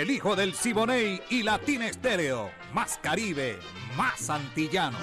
El hijo del Siboney y Latina Estéreo. Más Caribe, más antillano.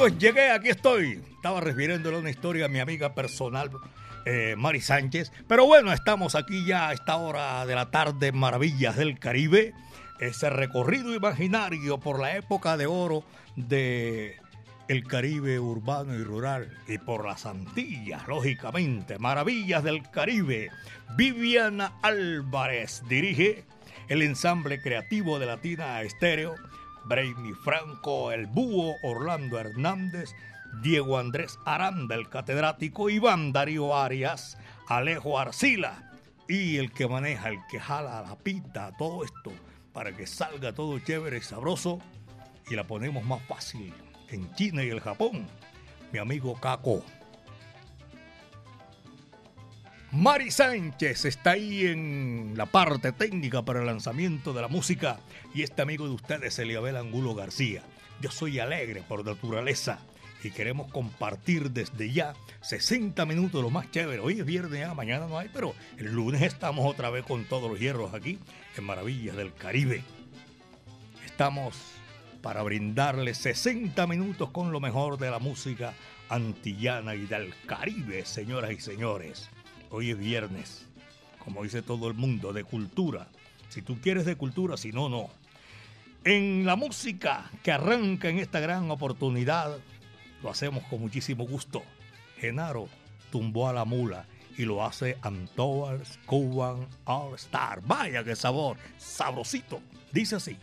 Amigos, llegué, aquí estoy. Estaba refiriéndole una historia a mi amiga personal, eh, Mari Sánchez. Pero bueno, estamos aquí ya a esta hora de la tarde, Maravillas del Caribe. Ese recorrido imaginario por la época de oro de el Caribe urbano y rural y por las Antillas, lógicamente. Maravillas del Caribe. Viviana Álvarez dirige el ensamble creativo de Latina Estéreo Brainy Franco, el Búho, Orlando Hernández, Diego Andrés Aranda, el catedrático, Iván Darío Arias, Alejo Arcila y el que maneja, el que jala la pita, todo esto, para que salga todo chévere y sabroso y la ponemos más fácil en China y el Japón, mi amigo Caco. Mari Sánchez está ahí en la parte técnica para el lanzamiento de la música y este amigo de ustedes, Eliabel Angulo García. Yo soy alegre por naturaleza y queremos compartir desde ya 60 minutos lo más chévere. Hoy es viernes, ya, mañana no hay, pero el lunes estamos otra vez con todos los hierros aquí en Maravillas del Caribe. Estamos para brindarles 60 minutos con lo mejor de la música antillana y del Caribe, señoras y señores. Hoy es viernes, como dice todo el mundo, de cultura. Si tú quieres de cultura, si no, no. En la música que arranca en esta gran oportunidad, lo hacemos con muchísimo gusto. Genaro tumbó a la mula y lo hace Antoas Cuban All Star. Vaya que sabor, sabrosito. Dice así.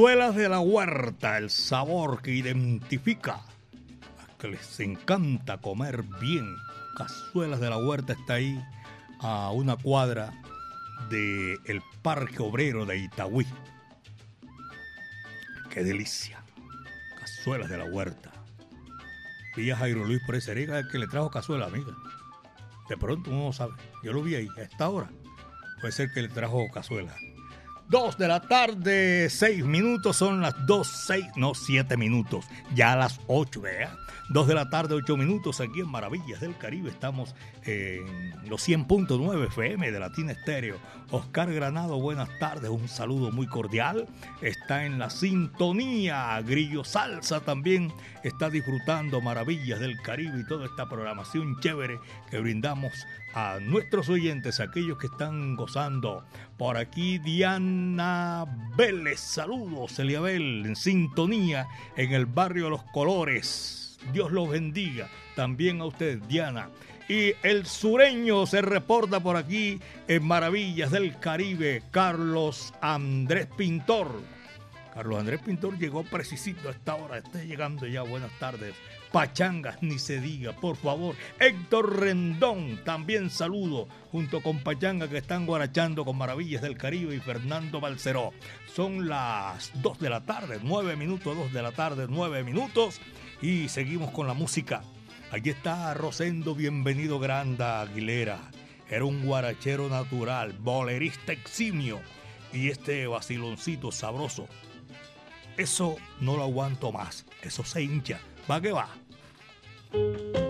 Cazuelas de la huerta, el sabor que identifica a que les encanta comer bien. Cazuelas de la huerta está ahí a una cuadra del el Parque Obrero de Itagüí. ¡Qué delicia! Cazuelas de la huerta. Vi a Jairo Luis por ese el que le trajo cazuela, amiga. De pronto uno no sabe. Yo lo vi ahí, a esta hora. Puede ser que le trajo cazuela. Dos de la tarde, seis minutos, son las dos, seis, no, siete minutos, ya a las ocho, vea. Dos de la tarde, ocho minutos, aquí en Maravillas del Caribe, estamos en los 100.9 FM de Latina Estéreo. Oscar Granado, buenas tardes, un saludo muy cordial. Está en la sintonía, Grillo Salsa también está disfrutando Maravillas del Caribe y toda esta programación chévere que brindamos a nuestros oyentes, aquellos que están gozando. Por aquí Diana Vélez, saludos Eliabel, en sintonía en el barrio de Los Colores. Dios los bendiga. También a usted, Diana. Y el sureño se reporta por aquí en Maravillas del Caribe, Carlos Andrés Pintor. Carlos Andrés Pintor llegó precisito a esta hora, está llegando ya, buenas tardes. Pachangas, ni se diga, por favor. Héctor Rendón, también saludo, junto con Pachanga que están guarachando con Maravillas del Caribe y Fernando Balceró. Son las 2 de la tarde, 9 minutos, 2 de la tarde, 9 minutos. Y seguimos con la música. Aquí está Rosendo, bienvenido Granda Aguilera. Era un guarachero natural, bolerista eximio. Y este vaciloncito sabroso. Eso no lo aguanto más. Eso se hincha. Va que va. Thank you.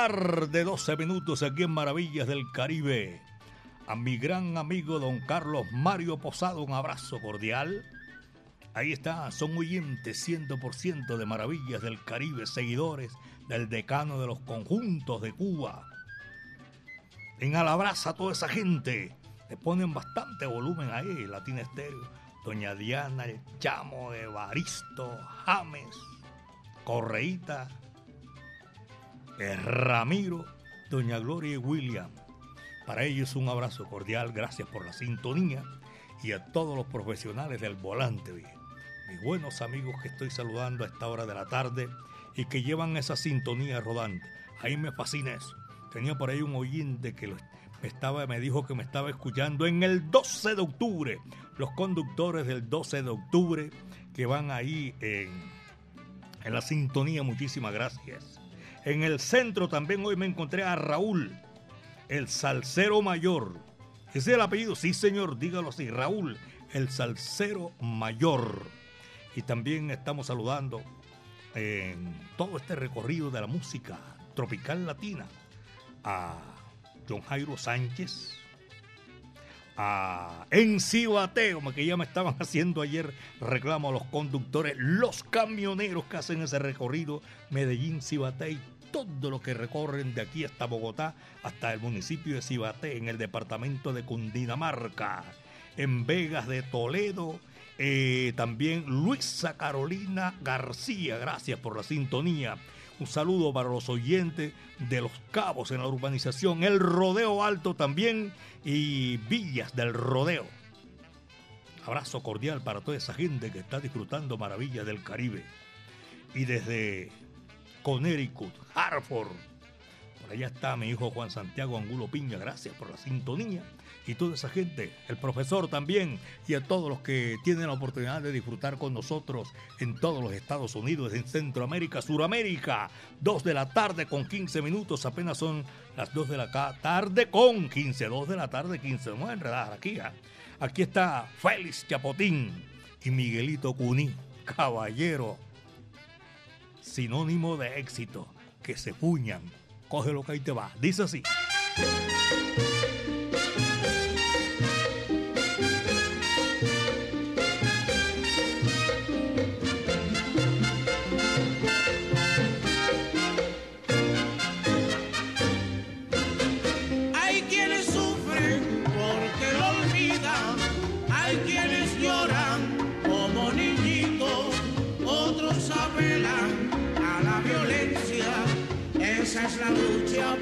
Tarde, 12 minutos aquí en Maravillas del Caribe. A mi gran amigo don Carlos Mario Posado, un abrazo cordial. Ahí está, son oyentes 100% de Maravillas del Caribe, seguidores del decano de los conjuntos de Cuba. En Alabraza toda esa gente. Le ponen bastante volumen ahí, Latina Estéreo. Doña Diana, el Chamo, Evaristo, James, Correíta, Ramiro, Doña Gloria y William. Para ellos un abrazo cordial, gracias por la sintonía y a todos los profesionales del volante, mis buenos amigos que estoy saludando a esta hora de la tarde y que llevan esa sintonía rodante. Ahí me fascina eso. Tenía por ahí un oyente que me, estaba, me dijo que me estaba escuchando en el 12 de octubre. Los conductores del 12 de octubre que van ahí en, en la sintonía, muchísimas gracias. En el centro también hoy me encontré a Raúl, el salsero mayor. ¿Ese es el apellido? Sí, señor, dígalo así, Raúl, el salsero mayor. Y también estamos saludando en todo este recorrido de la música tropical latina a John Jairo Sánchez, a Encibateo, que ya me estaban haciendo ayer reclamo a los conductores, los camioneros que hacen ese recorrido, Medellín, Cibaté y todo lo que recorren de aquí hasta Bogotá, hasta el municipio de Cibaté, en el departamento de Cundinamarca, en Vegas de Toledo, eh, también Luisa Carolina García, gracias por la sintonía. Un saludo para los oyentes de Los Cabos en la urbanización El Rodeo Alto también y Villas del Rodeo. Abrazo cordial para toda esa gente que está disfrutando maravillas del Caribe. Y desde Connecticut, Hartford, por allá está mi hijo Juan Santiago Angulo Piña, gracias por la sintonía y toda esa gente, el profesor también y a todos los que tienen la oportunidad de disfrutar con nosotros en todos los Estados Unidos, en Centroamérica, Suramérica. Dos de la tarde con 15 minutos, apenas son las dos de la tarde con 15, dos de la tarde 15, no enredar aquí. ¿ah? Aquí está Félix Chapotín y Miguelito Cuní, caballero, sinónimo de éxito, que se puñan. Coge lo que ahí te va. Dice así. La lucha por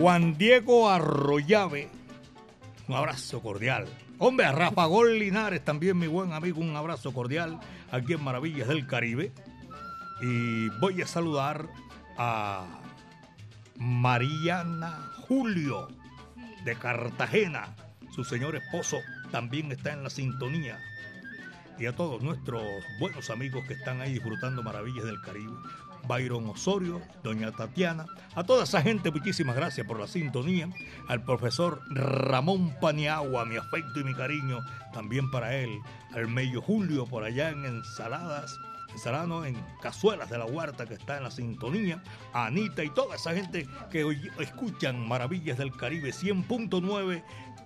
Juan Diego Arroyave, un abrazo cordial. Hombre, a Rafa Gol Linares, también mi buen amigo, un abrazo cordial aquí en Maravillas del Caribe. Y voy a saludar a Mariana Julio de Cartagena. Su señor esposo también está en la sintonía. Y a todos nuestros buenos amigos que están ahí disfrutando Maravillas del Caribe. Byron Osorio, doña Tatiana, a toda esa gente, muchísimas gracias por la sintonía, al profesor Ramón Paniagua, mi afecto y mi cariño, también para él, al Mello Julio por allá en Ensaladas, en Cazuelas de la Huerta que está en la sintonía, a Anita y toda esa gente que hoy escuchan Maravillas del Caribe 100.9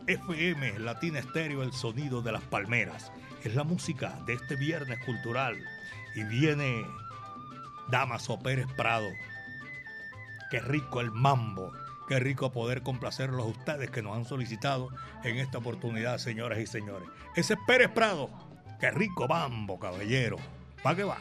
FM, Latina Estéreo, el sonido de las palmeras. Es la música de este viernes cultural y viene Damaso Pérez Prado. Qué rico el mambo. Qué rico poder complacerlos a ustedes que nos han solicitado en esta oportunidad, señoras y señores. Ese es Pérez Prado. Qué rico mambo, caballero. ¿Para qué va?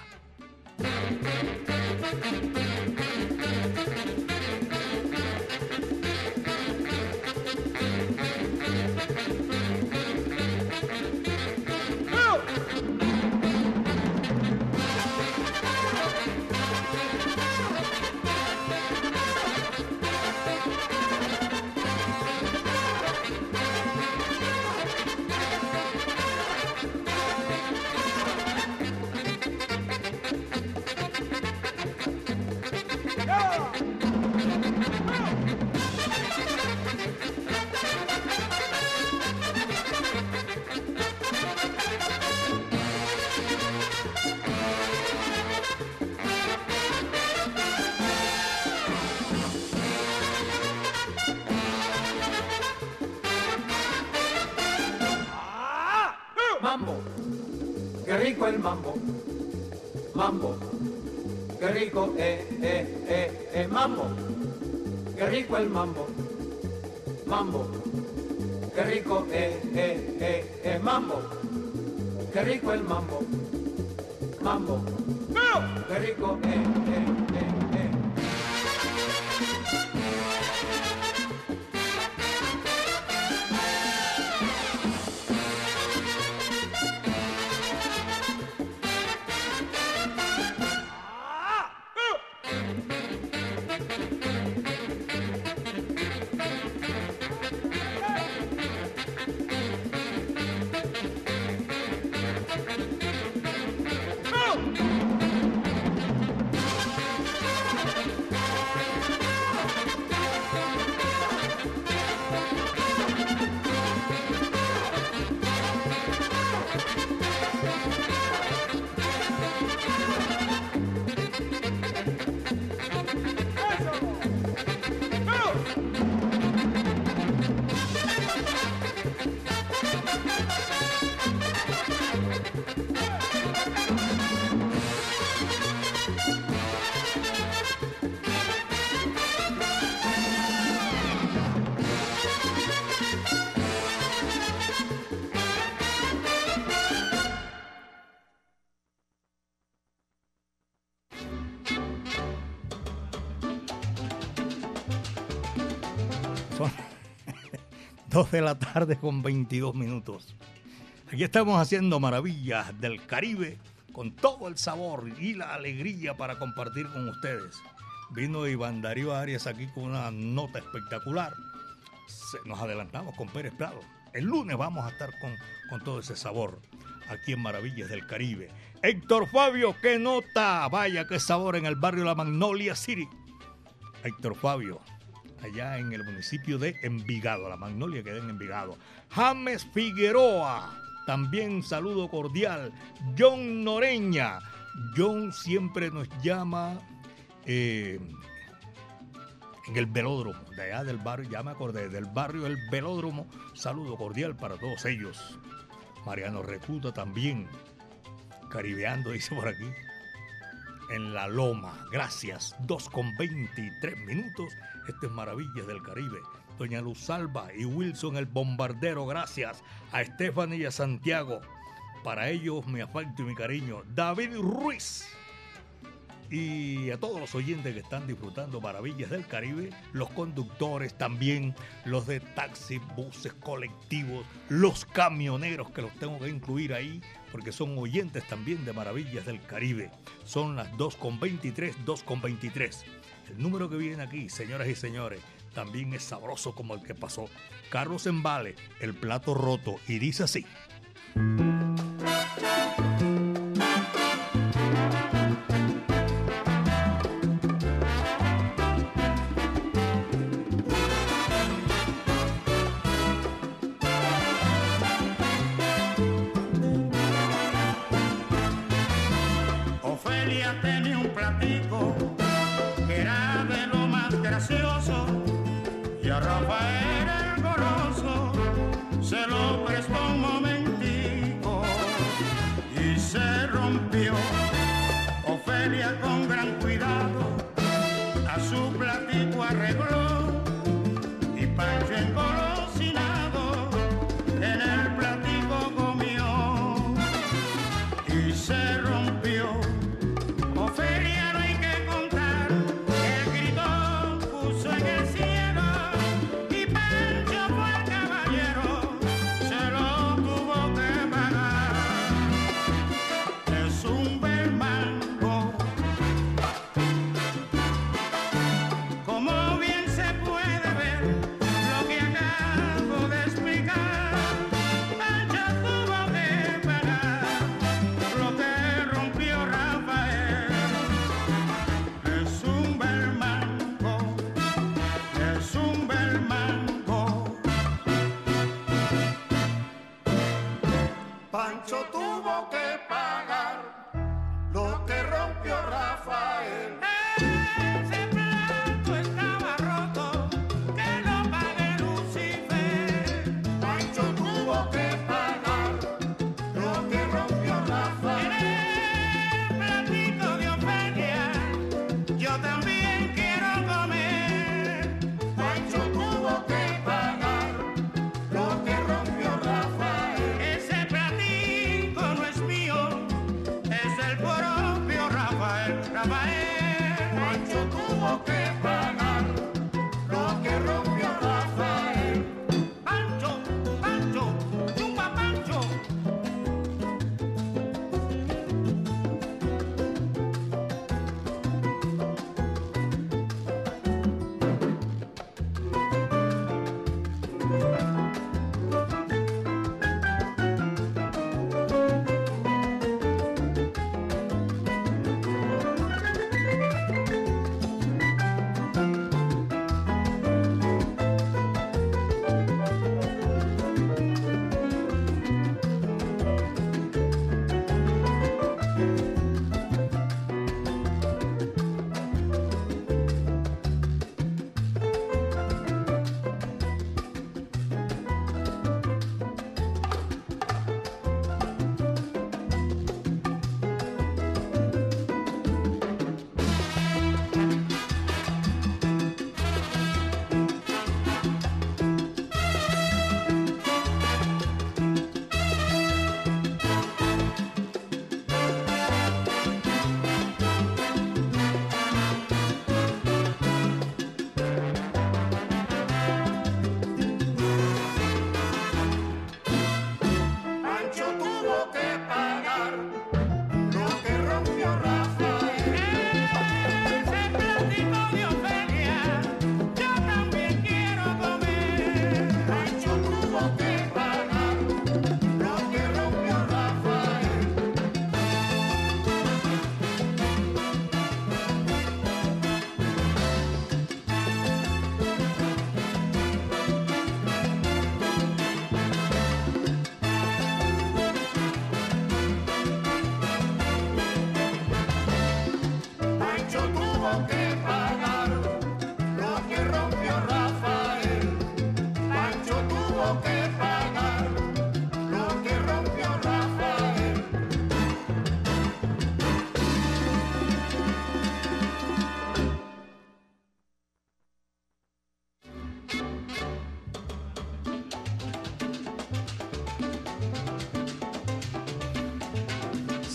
Mambo. Qué rico el mambo. Mambo, qué rico, eh, eh, eh, eh, mambo. Qué rico el mambo. Mambo, qué rico, eh, eh, eh, 2 de la tarde con 22 minutos. Aquí estamos haciendo maravillas del Caribe con todo el sabor y la alegría para compartir con ustedes. Vino Iván Darío Arias aquí con una nota espectacular. Se- nos adelantamos con Pérez Prado. El lunes vamos a estar con, con todo ese sabor aquí en Maravillas del Caribe. Héctor Fabio, qué nota. Vaya, qué sabor en el barrio La Magnolia City. Héctor Fabio, allá en el municipio de Envigado, la Magnolia queda en Envigado. James Figueroa, también saludo cordial. John Noreña, John siempre nos llama eh, en el velódromo, de allá del barrio, ya me acordé, del barrio El Velódromo. Saludo cordial para todos ellos. Mariano Recluta también, caribeando, dice por aquí en la Loma. Gracias. 2 con 23 minutos. Este es Maravillas del Caribe. Doña Luz Salva y Wilson el Bombardero. Gracias a Stephanie y a Santiago. Para ellos mi afecto y mi cariño. David Ruiz y a todos los oyentes que están disfrutando Maravillas del Caribe, los conductores también, los de taxis, buses, colectivos, los camioneros que los tengo que incluir ahí porque son oyentes también de Maravillas del Caribe. Son las 2.23, 2.23. El número que viene aquí, señoras y señores, también es sabroso como el que pasó. Carlos Embale, el plato roto, y dice así. estaba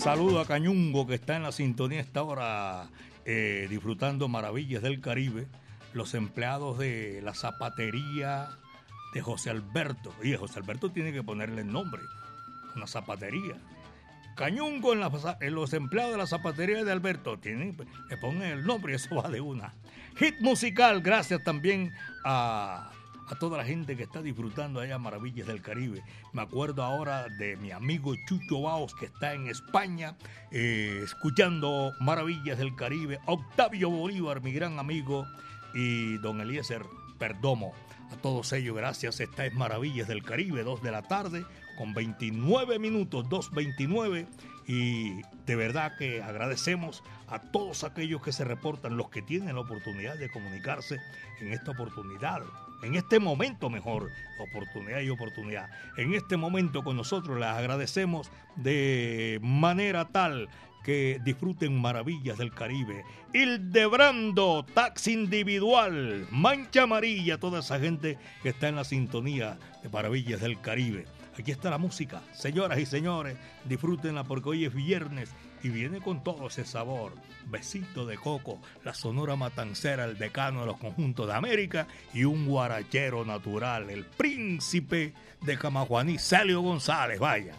Saludo a Cañungo que está en la sintonía esta hora eh, disfrutando maravillas del Caribe. Los empleados de la zapatería de José Alberto. Y José Alberto tiene que ponerle el nombre. Una zapatería. Cañungo en, en los empleados de la zapatería de Alberto. Tienen, le ponen el nombre y eso va de una. Hit musical, gracias también a a toda la gente que está disfrutando allá Maravillas del Caribe. Me acuerdo ahora de mi amigo Chucho Baos que está en España eh, escuchando Maravillas del Caribe. Octavio Bolívar, mi gran amigo, y don Eliezer Perdomo. A todos ellos, gracias. Esta es Maravillas del Caribe, 2 de la tarde, con 29 minutos, 2.29. Y de verdad que agradecemos a todos aquellos que se reportan, los que tienen la oportunidad de comunicarse en esta oportunidad en este momento mejor, oportunidad y oportunidad. En este momento con nosotros les agradecemos de manera tal que disfruten maravillas del Caribe. Hildebrando, taxi individual, mancha amarilla, toda esa gente que está en la sintonía de maravillas del Caribe. Aquí está la música, señoras y señores, disfrútenla porque hoy es viernes y viene con todo ese sabor. Besito de coco, la sonora matancera, el decano de los conjuntos de América y un guarachero natural, el príncipe de Camajuaní, Celio González, vaya.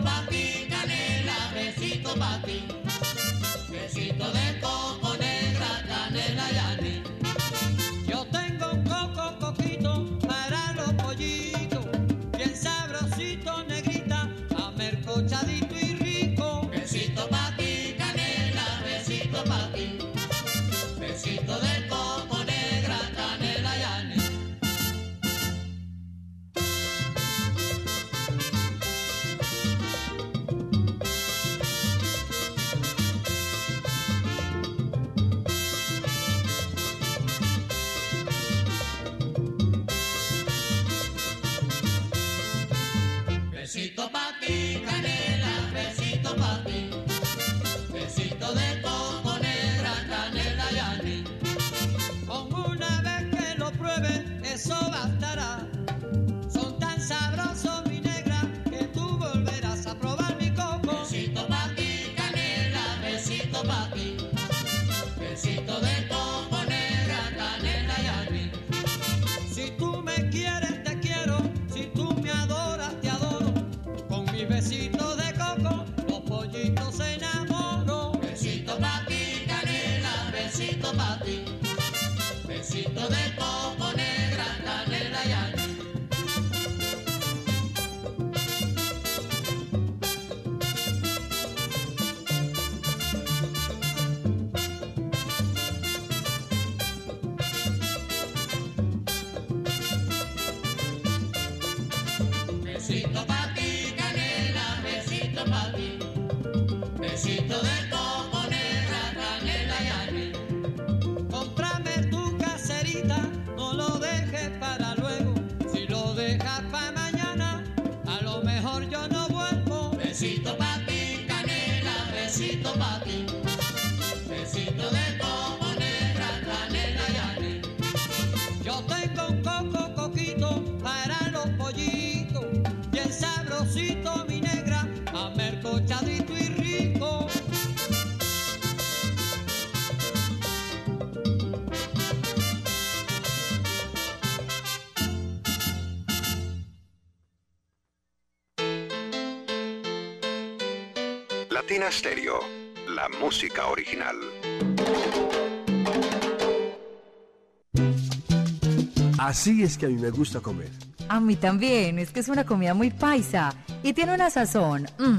Besito pa' Besito pa' ti, Stereo, la música original. Así es que a mí me gusta comer. A mí también, es que es una comida muy paisa y tiene una sazón, mm,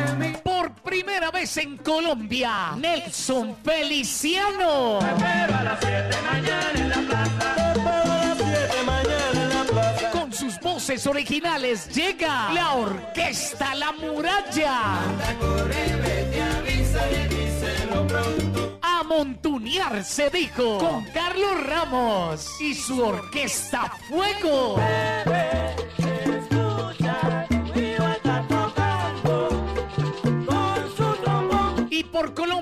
Primera vez en Colombia, Nelson Feliciano. Pero a las 7 mañana en la plaza. Pero a las 7 mañana en la plaza. Con sus voces originales llega la Orquesta La Muralla. A montunear se dijo con Carlos Ramos y su Orquesta Fuego.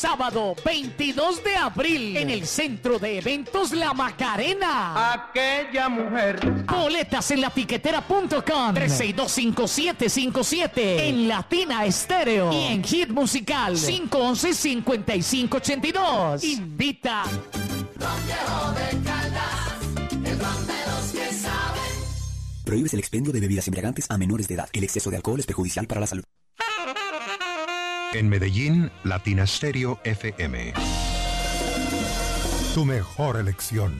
Sábado 22 de abril en el Centro de Eventos La Macarena. Aquella mujer. Boletas en latiquetera.com 3625757 en Latina Estéreo y en Hit Musical 511-5582. Invita. Prohíbes el expendio de bebidas embriagantes a menores de edad. El exceso de alcohol es perjudicial para la salud. En Medellín, Latina Stereo FM. Tu mejor elección.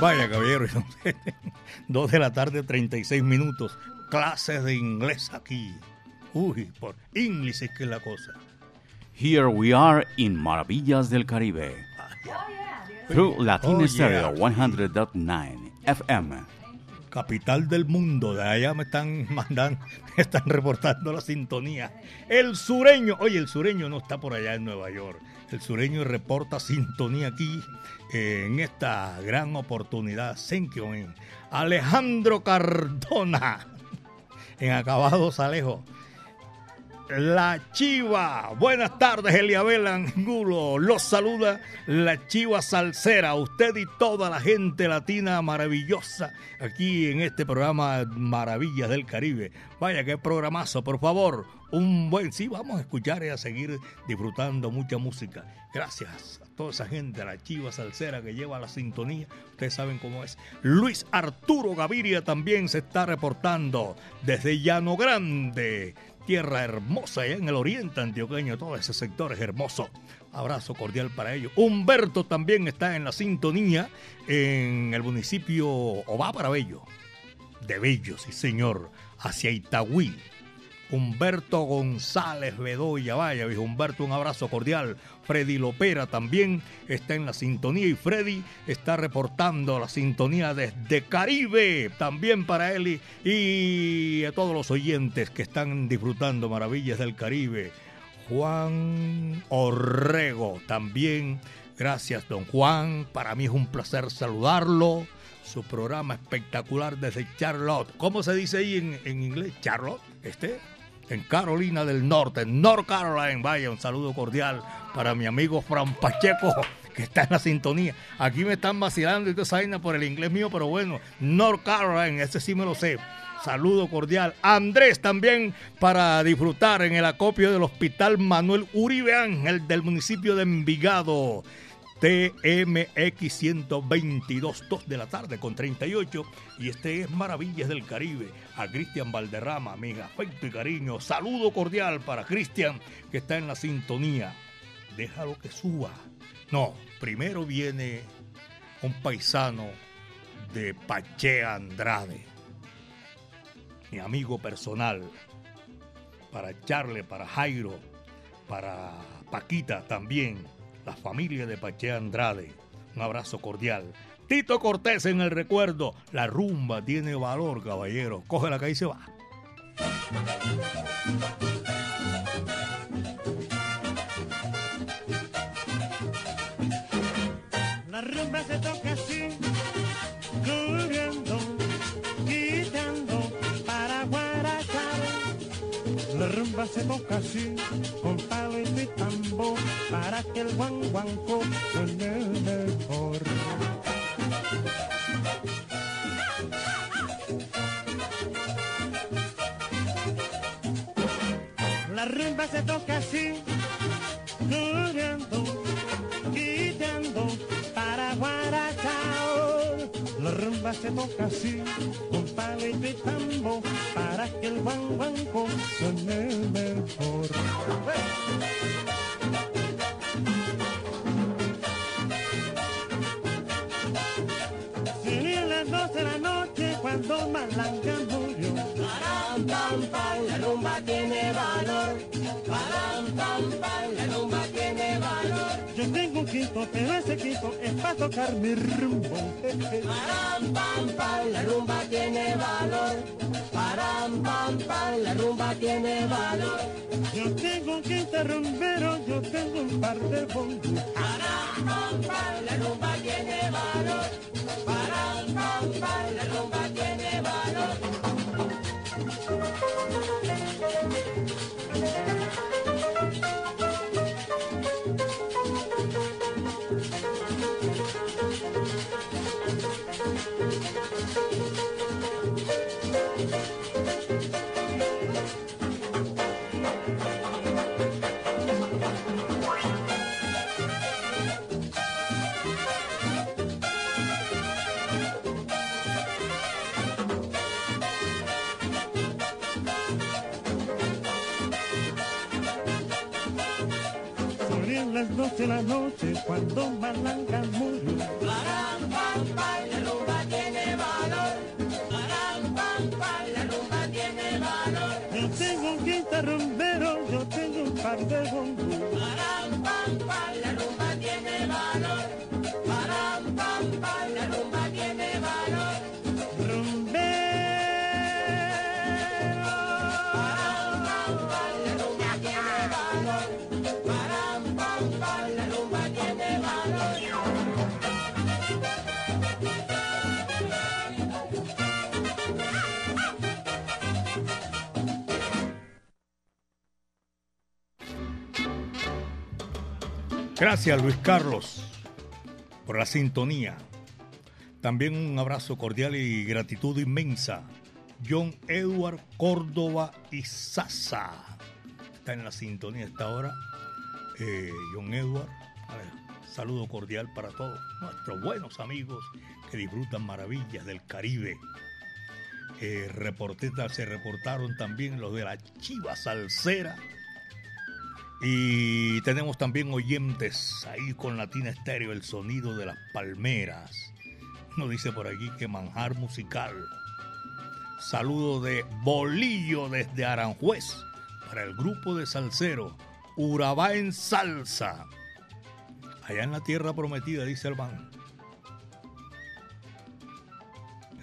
Vaya, caballero, dos de la tarde, 36 minutos. Clases de inglés aquí. Uy, por inglés es que es la cosa. Here we are in Maravillas del Caribe. Through Latin Oh, Stereo yeah. 100.9 FM. Capital del mundo, de allá me están mandando, me están reportando la sintonía. El sureño, oye, el sureño no está por allá en Nueva York. El sureño reporta sintonía aquí eh, en esta gran oportunidad. Thank you. Alejandro Cardona, en Acabados Alejo. La Chiva. Buenas tardes, Eliabel Angulo. Los saluda la Chiva Salsera. Usted y toda la gente latina maravillosa aquí en este programa Maravillas del Caribe. Vaya, qué programazo, por favor. Un buen. Sí, vamos a escuchar y a seguir disfrutando mucha música. Gracias a toda esa gente, a la Chiva Salsera que lleva la sintonía. Ustedes saben cómo es. Luis Arturo Gaviria también se está reportando desde Llano Grande tierra hermosa allá en el oriente antioqueño, todo ese sector es hermoso. Abrazo cordial para ellos. Humberto también está en la sintonía en el municipio Obá para Bello, de Bello, sí señor, hacia Itagüí. Humberto González Bedoya, vaya, viejo Humberto, un abrazo cordial. Freddy Lopera también está en la sintonía y Freddy está reportando la sintonía desde Caribe, también para él y, a todos los oyentes que están disfrutando maravillas del Caribe. Juan Orrego también, gracias don Juan, para mí es un placer saludarlo. Su programa espectacular desde Charlotte. ¿Cómo se dice ahí en, en inglés? Charlotte, este en Carolina del Norte, en North Carolina. Vaya, un saludo cordial para mi amigo Fran Pacheco, que está en la sintonía. Aquí me están vacilando y vaina por el inglés mío, pero bueno, North Carolina, ese sí me lo sé. Saludo cordial. Andrés también para disfrutar en el acopio del Hospital Manuel Uribe Ángel del municipio de Envigado. TMX 122, 2 de la tarde con 38. Y este es Maravillas del Caribe. A Cristian Valderrama, mi afecto y cariño. Saludo cordial para Cristian, que está en la sintonía. Déjalo que suba. No, primero viene un paisano de Pachea Andrade, mi amigo personal, para echarle, para Jairo, para Paquita también la familia de Pache Andrade. Un abrazo cordial. Tito Cortés en el recuerdo. La rumba tiene valor, caballero. Cógela que ahí se va. La rumba se toca Toca así, con palo y tambor, para que el guanguanco suene mejor. La rumba se toca así, rumba se toca así, con palo y tambo, para que el guanguanco suene mejor. Serían las doce de la noche cuando Malanga quinto, pero ese quinto es para tocar mi rumbo. Param, pam, pam, la rumba tiene valor. Param, pam, pam, la rumba tiene valor. Yo tengo un quinto rumbero, yo tengo un par de bongos. Param, pam, pam, la rumba tiene valor. Param, pam, pam, la rumba tiene valor. Las doce de la noche cuando Malanga murió. Param, pam, pam, la rumba tiene valor. Param, pam, pam, la rumba tiene valor. Yo tengo un quinto rumbero, yo tengo un par de bongos. Gracias Luis Carlos por la sintonía. También un abrazo cordial y gratitud inmensa. John Edward Córdoba y Sasa. Está en la sintonía esta hora. Eh, John Edward, saludo cordial para todos nuestros buenos amigos que disfrutan maravillas del Caribe. Eh, se reportaron también los de la Chiva Salsera. Y tenemos también oyentes ahí con Latina Estéreo, el sonido de las palmeras. Nos dice por aquí que manjar musical. Saludo de Bolillo desde Aranjuez para el grupo de salsero Urabá en Salsa. Allá en la tierra prometida, dice el man.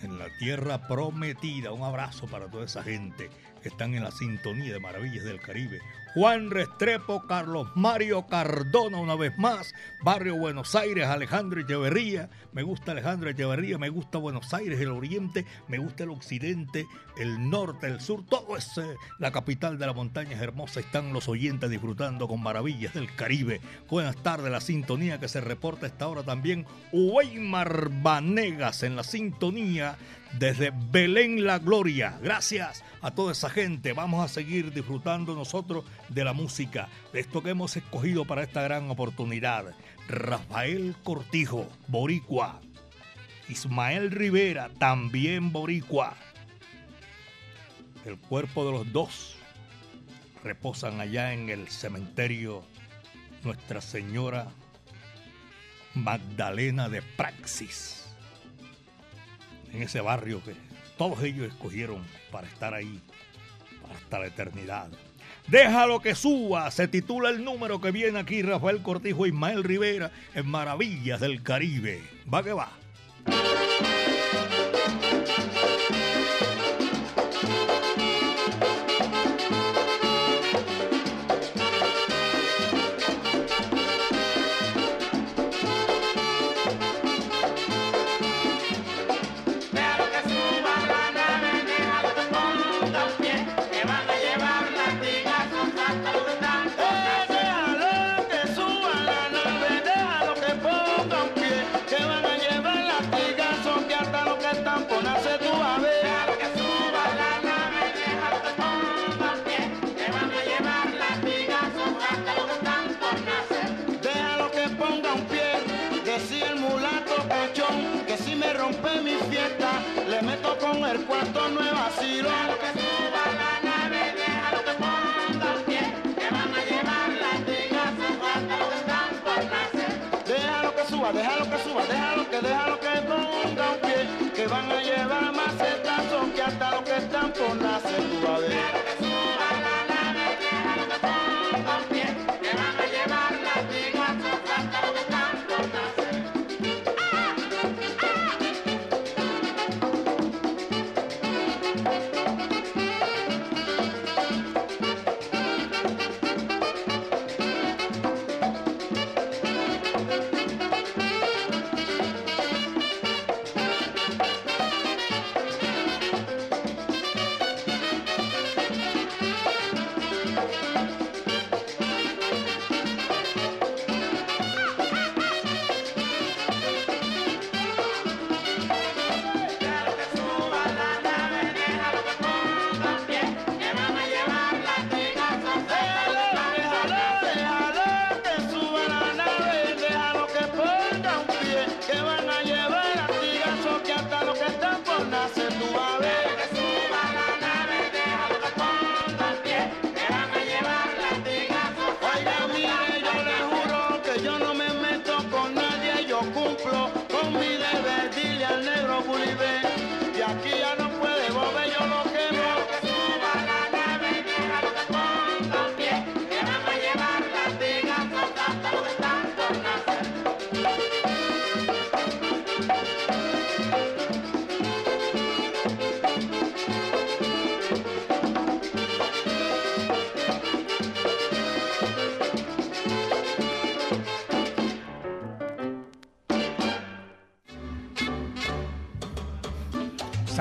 En la tierra prometida. Un abrazo para toda esa gente que están en la sintonía de Maravillas del Caribe. Juan Restrepo, Carlos Mario Cardona, una vez más, Barrio Buenos Aires, Alejandro Echeverría, me gusta Alejandro Echeverría, me gusta Buenos Aires, el Oriente, me gusta el Occidente, el Norte, el Sur, todo ese, la capital de la montaña es hermosa, están los oyentes disfrutando con Maravillas del Caribe. Buenas tardes, la sintonía que se reporta esta hora también, Weimar Vanegas en la sintonía desde Belén la Gloria. Gracias a toda esa gente. Vamos a seguir disfrutando nosotros de la música, de esto que hemos escogido para esta gran oportunidad. Rafael Cortijo, Boricua. Ismael Rivera, también Boricua. El cuerpo de los dos reposan allá en el cementerio Nuestra Señora Magdalena de Praxis en ese barrio que todos ellos escogieron para estar ahí, hasta la eternidad. Déjalo que suba, se titula el número que viene aquí Rafael Cortijo Ismael Rivera en Maravillas del Caribe. Va que va. Hasta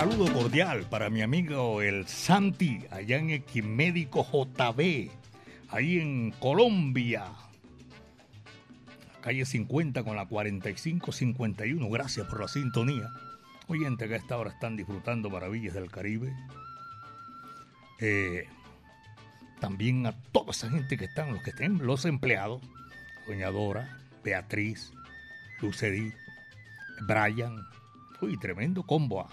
Saludo cordial para mi amigo el Santi, allá en Equimédico JB, ahí en Colombia. Calle 50 con la 4551. Gracias por la sintonía. Oyente que a esta hora están disfrutando maravillas del Caribe. Eh, también a toda esa gente que están, los que estén, los empleados. Doña Dora, Beatriz, Lucedí, Brian. Uy, tremendo combo.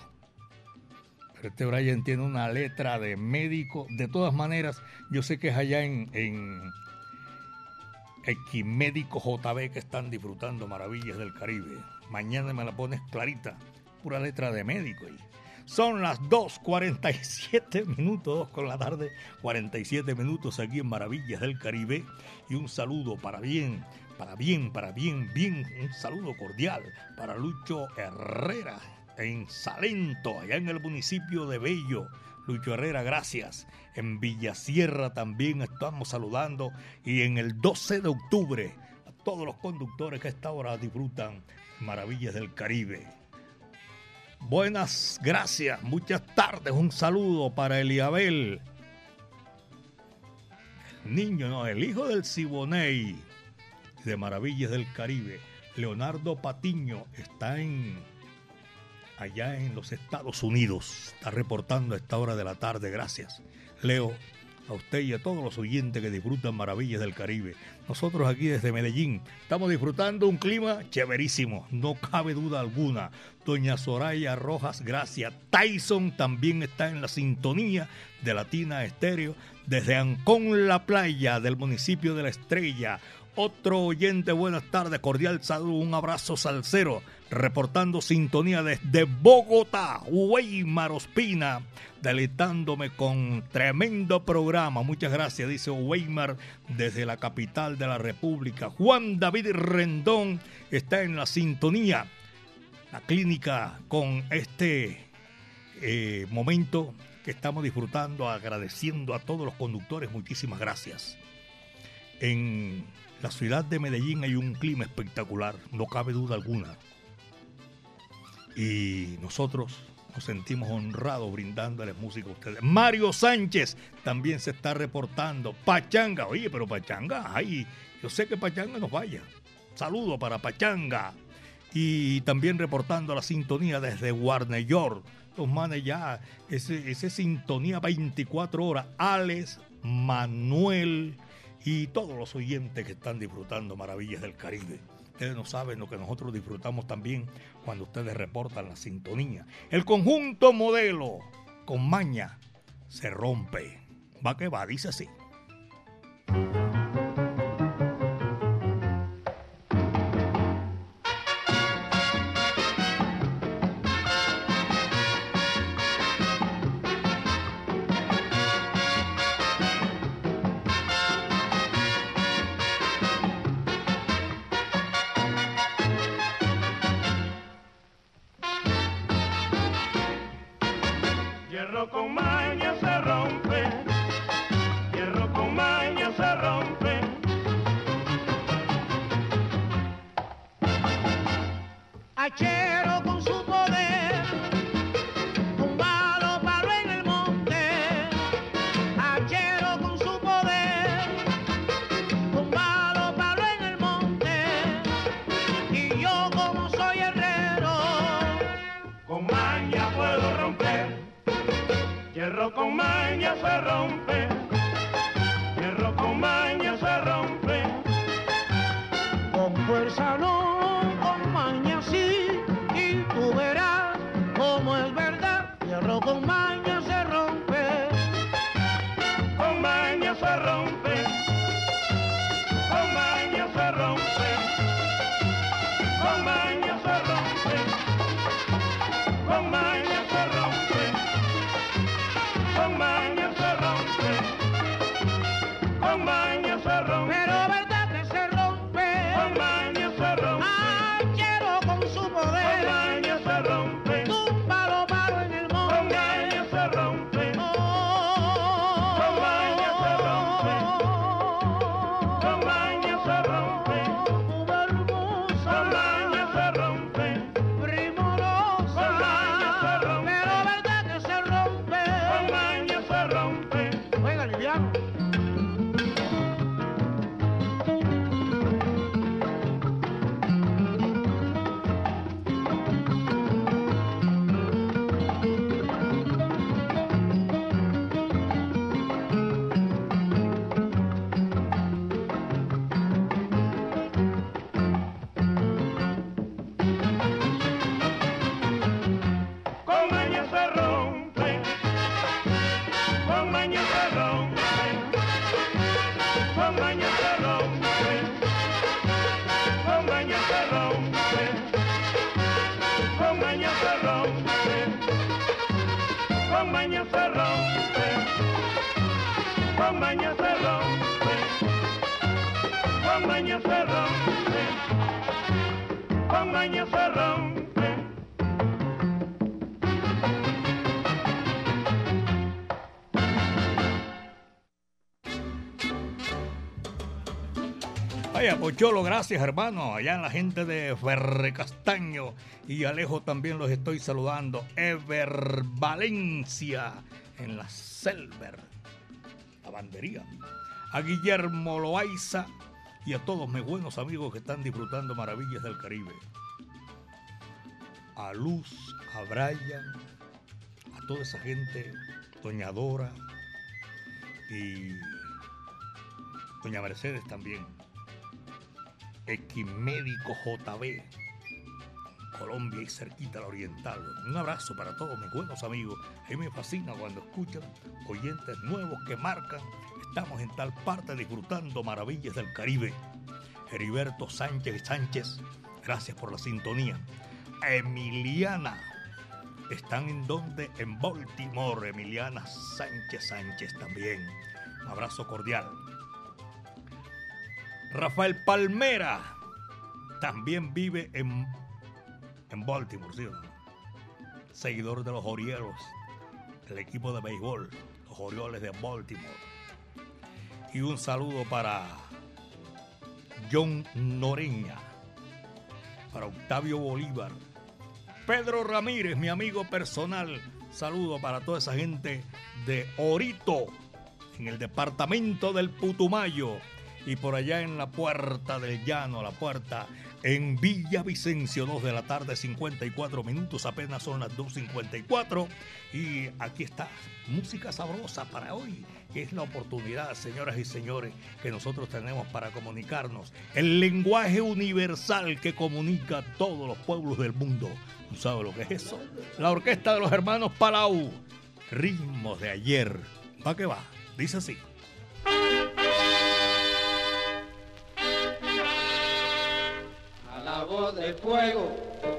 Este Brian tiene una letra de médico. De todas maneras, yo sé que es allá en, en Equimédico JB que están disfrutando maravillas del Caribe. Mañana me la pones clarita. Pura letra de médico. ahí. Son las 2.47 minutos, 2 con la tarde, 47 minutos aquí en Maravillas del Caribe. Y un saludo para bien, para bien, para bien, bien, un saludo cordial para Lucho Herrera en Salento, allá en el municipio de Bello. Lucho Herrera, gracias. En Villasierra también estamos saludando. Y en el 12 de octubre, a todos los conductores que a esta hora disfrutan Maravillas del Caribe. Buenas, gracias, muchas tardes. Un saludo para Eliabel. El niño, no, el hijo del Siboney de Maravillas del Caribe. Leonardo Patiño está en allá en los Estados Unidos. Está reportando a esta hora de la tarde. Gracias. Leo, a usted y a todos los oyentes que disfrutan Maravillas del Caribe. Nosotros aquí desde Medellín estamos disfrutando un clima chéverísimo, no cabe duda alguna. Doña Soraya Rojas, gracias. Tyson también está en la sintonía de Latina Estéreo desde Ancón La Playa del municipio de La Estrella. Otro oyente, buenas tardes, cordial saludo, un abrazo salsero, reportando sintonía desde Bogotá, Weimar Ospina, deleitándome con tremendo programa. Muchas gracias, dice Weimar, desde la capital de la República. Juan David Rendón está en la sintonía, la clínica, con este eh, momento que estamos disfrutando, agradeciendo a todos los conductores, muchísimas gracias. En la ciudad de Medellín hay un clima espectacular, no cabe duda alguna. Y nosotros nos sentimos honrados brindándoles música a ustedes. Mario Sánchez también se está reportando. Pachanga, oye, pero Pachanga, ay, yo sé que Pachanga nos vaya. Saludo para Pachanga. Y también reportando la sintonía desde Warner York. Los manes ya, ese, ese sintonía 24 horas. Alex, Manuel, y todos los oyentes que están disfrutando Maravillas del Caribe. Ustedes no saben lo que nosotros disfrutamos también cuando ustedes reportan la sintonía. El conjunto modelo con maña se rompe. Va que va, dice así. perro con mañas. Con maña se rompe, Maña se rompe, Juan se rompe, se rompe. Vaya, Pocholo, gracias hermano. Allá en la gente de Ferre Castaño y Alejo también los estoy saludando. Ever Valencia en la Selver. A Guillermo Loaiza y a todos mis buenos amigos que están disfrutando maravillas del Caribe. A Luz, a Brian, a toda esa gente, Doña Dora y Doña Mercedes también. Equimédico JB, Colombia y cerquita la Oriental. Un abrazo para todos mis buenos amigos. A mí me fascina cuando escuchan oyentes nuevos que marcan. Estamos en tal parte disfrutando maravillas del Caribe. Heriberto Sánchez Sánchez, gracias por la sintonía. Emiliana, ¿están en donde? En Baltimore. Emiliana Sánchez Sánchez también. Un abrazo cordial. Rafael Palmera también vive en, en Baltimore, ¿sí? Seguidor de los Orioles, el equipo de béisbol, los Orioles de Baltimore. Y un saludo para John Noreña, para Octavio Bolívar, Pedro Ramírez, mi amigo personal. Saludo para toda esa gente de Orito, en el departamento del Putumayo y por allá en la puerta del llano, la puerta en Villa Vicencio, 2 de la tarde, 54 minutos, apenas son las 2.54 y aquí está, música sabrosa para hoy, que es la oportunidad, señoras y señores, que nosotros tenemos para comunicarnos, el lenguaje universal que comunica a todos los pueblos del mundo. ¿Tú sabes lo que es eso? La orquesta de los hermanos Palau, ritmos de ayer. ¿Para qué va? Dice así. Voz de fuego.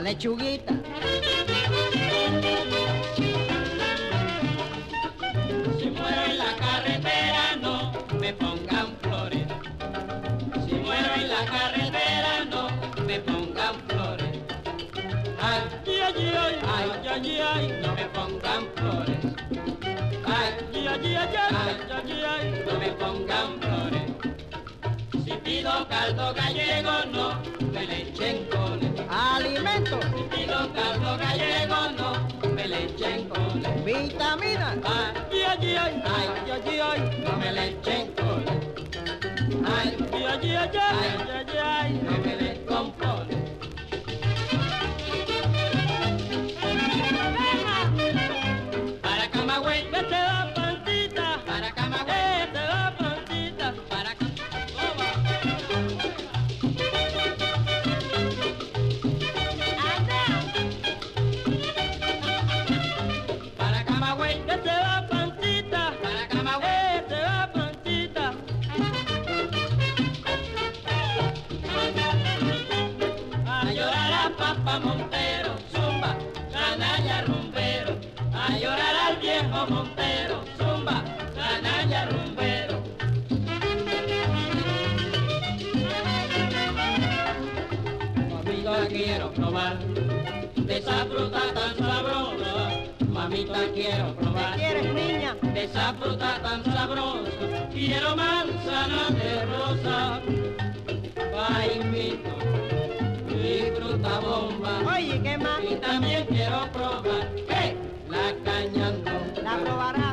La lechuguita. Si muero en la carretera no me pongan flores. Si muero en la carretera no me pongan flores. Ay, ay, ay, ay, ay, ay, no me pongan flores. Ay, ay, ay, ay, ay, ay, no me pongan flores. Si pido caldo gallego no me le echen coles. Alimento, Si pido caldo gallego no me le echen coles. vitamina, Ay, ay, ay, ay, ay, ay, no me le echen coles. Ay, ay, ay, ay, ay, ay, ay, no me le compone. Esa fruta tan sabrosa, mamita quiero probar. ¿Quieres niña? De esa fruta tan sabrosa, quiero manzana de rosa, vainito y fruta bomba. Oye, ¿qué más? Y también quiero probar ¡eh! la cañando. La probarás.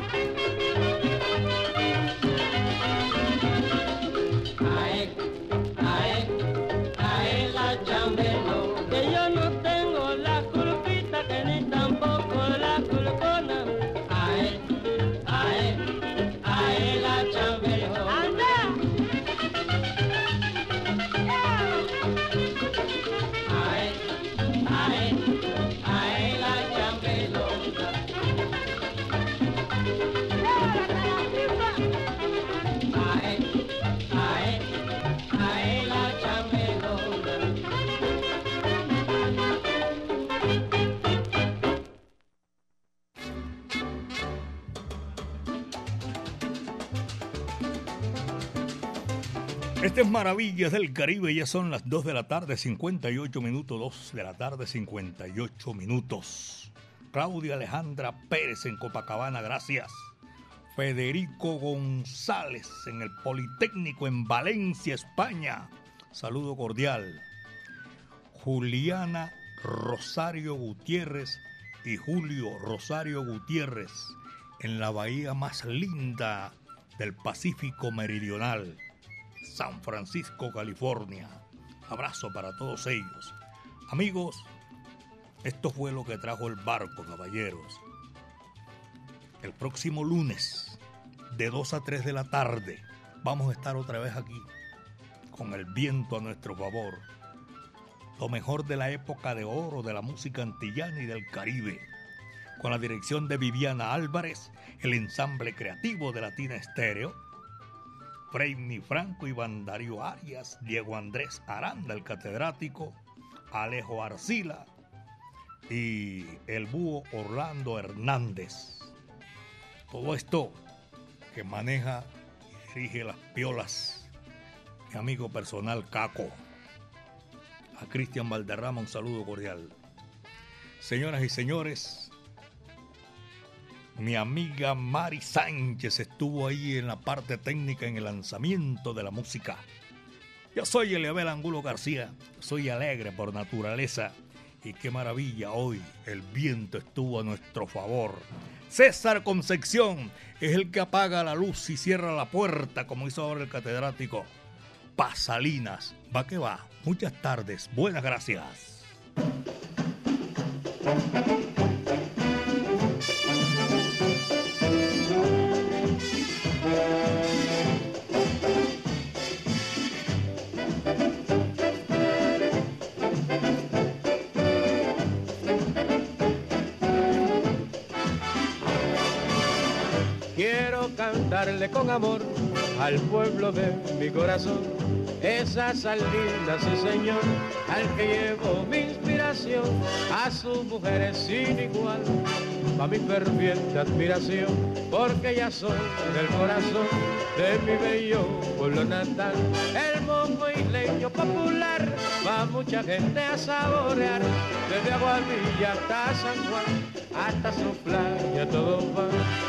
Maravillas del Caribe, ya son las 2 de la tarde, 58 minutos, 2 de la tarde, 58 minutos. Claudia Alejandra Pérez en Copacabana, gracias. Federico González en el Politécnico en Valencia, España. Saludo cordial. Juliana Rosario Gutiérrez y Julio Rosario Gutiérrez en la bahía más linda del Pacífico Meridional, San Francisco, California. Abrazo para todos ellos. Amigos, esto fue lo que trajo el barco, caballeros. El próximo lunes, de 2 a 3 de la tarde, vamos a estar otra vez aquí, con el viento a nuestro favor. Lo mejor de la época de oro de la música antillana y del Caribe. Con la dirección de Viviana Álvarez, el ensamble creativo de Latina Estéreo, Freini Franco, Iván Darío Arias, Diego Andrés Aranda, el catedrático, Alejo Arcila y el búho Orlando Hernández. Todo esto que maneja y dirige las piolas, mi amigo personal Caco. A Cristian Valderrama un saludo cordial. Señoras y señores, mi amiga Mari Sánchez estuvo ahí en la parte técnica en el lanzamiento de la música. Yo soy Eliabel Angulo García, soy alegre por naturaleza y qué maravilla hoy el viento estuvo a nuestro favor. César Concepción es el que apaga la luz y cierra la puerta como hizo ahora el catedrático. Pasalinas, va que va. Muchas tardes, buenas gracias. Cantarle con amor al pueblo de mi corazón. Esas salinas, sí señor, al que llevo mi inspiración, a sus mujeres sin igual, a mi ferviente admiración, porque ya son del corazón de mi bello pueblo natal, el mongo isleño popular, va mucha gente a saborear, desde Aguadilla hasta San Juan, hasta su playa todo va.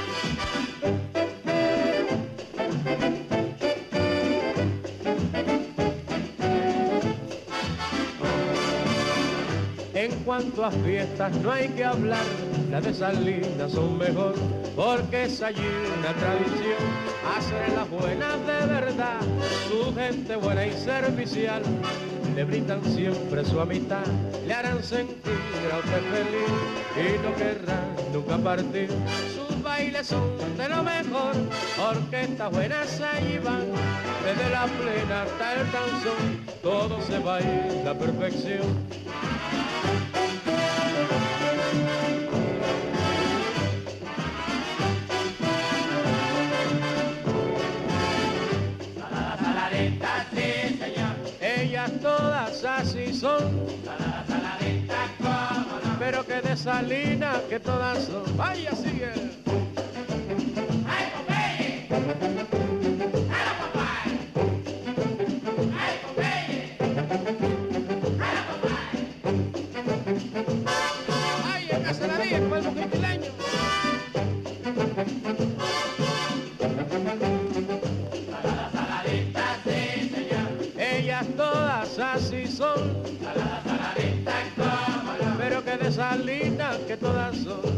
Cuanto a fiestas no hay que hablar, las de Salinas son mejor, porque es allí una tradición, hacer las buenas de verdad, su gente buena y servicial, le brindan siempre su amistad, le harán sentir a usted feliz y no querrán nunca partir. Sus bailes son de lo mejor, orquestas buenas allí van, desde la plena hasta el danzón, todo se baila a perfección. Salinas que todas son. Vaya, sigue. ¡Ay, Popeye! ¡Hala, papá! Salinas que todas son.